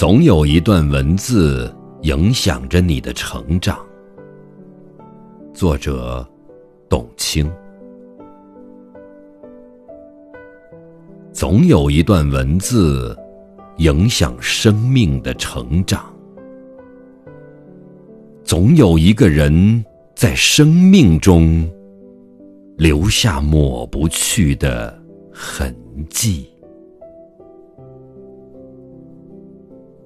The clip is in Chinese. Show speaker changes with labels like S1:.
S1: 总有一段文字影响着你的成长。作者董卿。总有一段文字影响生命的成长。总有一个人在生命中留下抹不去的痕迹。